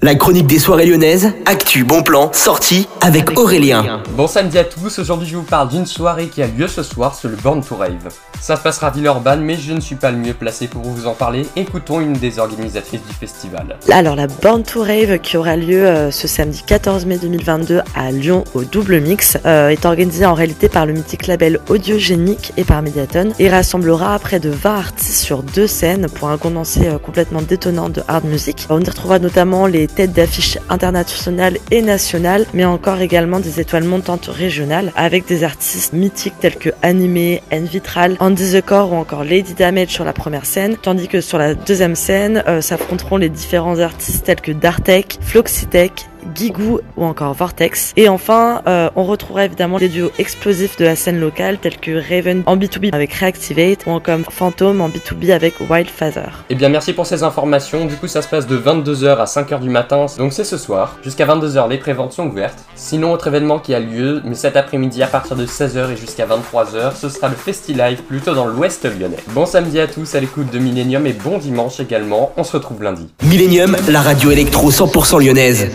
La chronique des soirées lyonnaises, actu, bon plan, sortie avec Aurélien. Bon samedi à tous, aujourd'hui je vous parle d'une soirée qui a lieu ce soir, c'est le Born to Rave. Ça se passera à Villeurbanne, mais je ne suis pas le mieux placé pour vous en parler. Écoutons une des organisatrices du festival. Alors la Born to Rave qui aura lieu euh, ce samedi 14 mai 2022 à Lyon au Double Mix euh, est organisée en réalité par le mythique label Audiogénique et par Mediaton et rassemblera près de 20 artistes sur deux scènes pour un condensé euh, complètement détonnant de hard music. On y retrouvera notamment les têtes d'affiches internationales et nationales, mais encore également des étoiles montantes régionales avec des artistes mythiques tels que Animé, Envitral, Andy the Core ou encore Lady Damage sur la première scène, tandis que sur la deuxième scène euh, s'affronteront les différents artistes tels que Dartek, Floxitech, Gigou ou encore Vortex. Et enfin, euh, on retrouvera évidemment des duos explosifs de la scène locale tels que Raven en B2B avec Reactivate ou encore Phantom en B2B avec Wildfather. Et eh bien merci pour ces informations, du coup ça se passe de 22h à 5h du matin, donc c'est ce soir. Jusqu'à 22h les préventes sont ouvertes. Sinon autre événement qui a lieu, mais cet après-midi à partir de 16h et jusqu'à 23h, ce sera le FestiLive plutôt dans l'ouest lyonnais. Bon samedi à tous à l'écoute de Millennium et bon dimanche également, on se retrouve lundi. Millennium, la radio électro 100% lyonnaise.